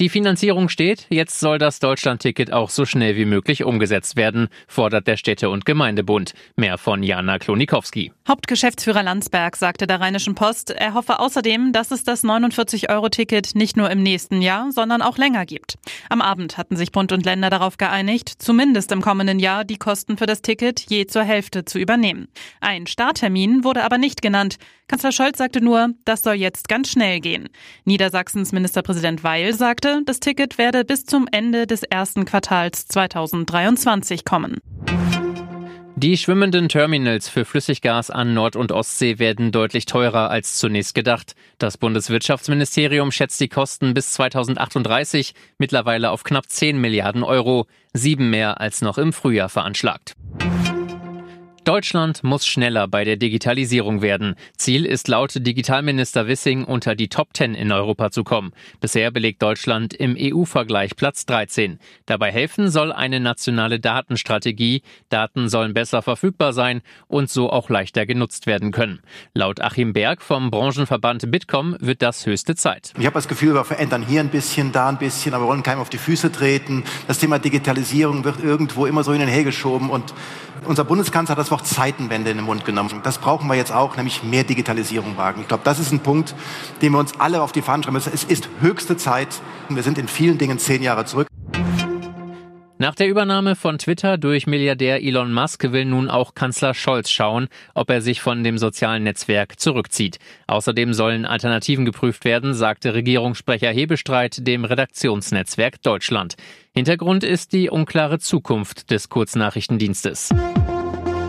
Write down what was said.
Die Finanzierung steht, jetzt soll das Deutschlandticket auch so schnell wie möglich umgesetzt werden, fordert der Städte- und Gemeindebund. Mehr von Jana Klonikowski. Hauptgeschäftsführer Landsberg sagte der Rheinischen Post, er hoffe außerdem, dass es das 49-Euro-Ticket nicht nur im nächsten Jahr, sondern auch länger gibt. Am Abend hatten sich Bund und Länder darauf geeinigt, zumindest im kommenden Jahr die Kosten für das Ticket je zur Hälfte zu übernehmen. Ein Starttermin wurde aber nicht genannt. Kanzler Scholz sagte nur, das soll jetzt ganz schnell gehen. Niedersachsens Ministerpräsident Weil sagte, das Ticket werde bis zum Ende des ersten Quartals 2023 kommen. Die schwimmenden Terminals für Flüssiggas an Nord- und Ostsee werden deutlich teurer als zunächst gedacht. Das Bundeswirtschaftsministerium schätzt die Kosten bis 2038 mittlerweile auf knapp 10 Milliarden Euro, sieben mehr als noch im Frühjahr veranschlagt. Deutschland muss schneller bei der Digitalisierung werden. Ziel ist laut Digitalminister Wissing unter die Top 10 in Europa zu kommen. Bisher belegt Deutschland im EU-Vergleich Platz 13. Dabei helfen soll eine nationale Datenstrategie. Daten sollen besser verfügbar sein und so auch leichter genutzt werden können. Laut Achim Berg vom Branchenverband Bitkom wird das höchste Zeit. Ich habe das Gefühl, wir verändern hier ein bisschen, da ein bisschen, aber wir wollen keinem auf die Füße treten. Das Thema Digitalisierung wird irgendwo immer so hin und her geschoben und unser Bundeskanzler hat das Wort Zeitenwende in den Mund genommen. Das brauchen wir jetzt auch, nämlich mehr Digitalisierung wagen. Ich glaube, das ist ein Punkt, den wir uns alle auf die Fahnen schreiben müssen. Es ist höchste Zeit. Wir sind in vielen Dingen zehn Jahre zurück. Nach der Übernahme von Twitter durch Milliardär Elon Musk will nun auch Kanzler Scholz schauen, ob er sich von dem sozialen Netzwerk zurückzieht. Außerdem sollen Alternativen geprüft werden, sagte Regierungssprecher Hebestreit dem Redaktionsnetzwerk Deutschland. Hintergrund ist die unklare Zukunft des Kurznachrichtendienstes.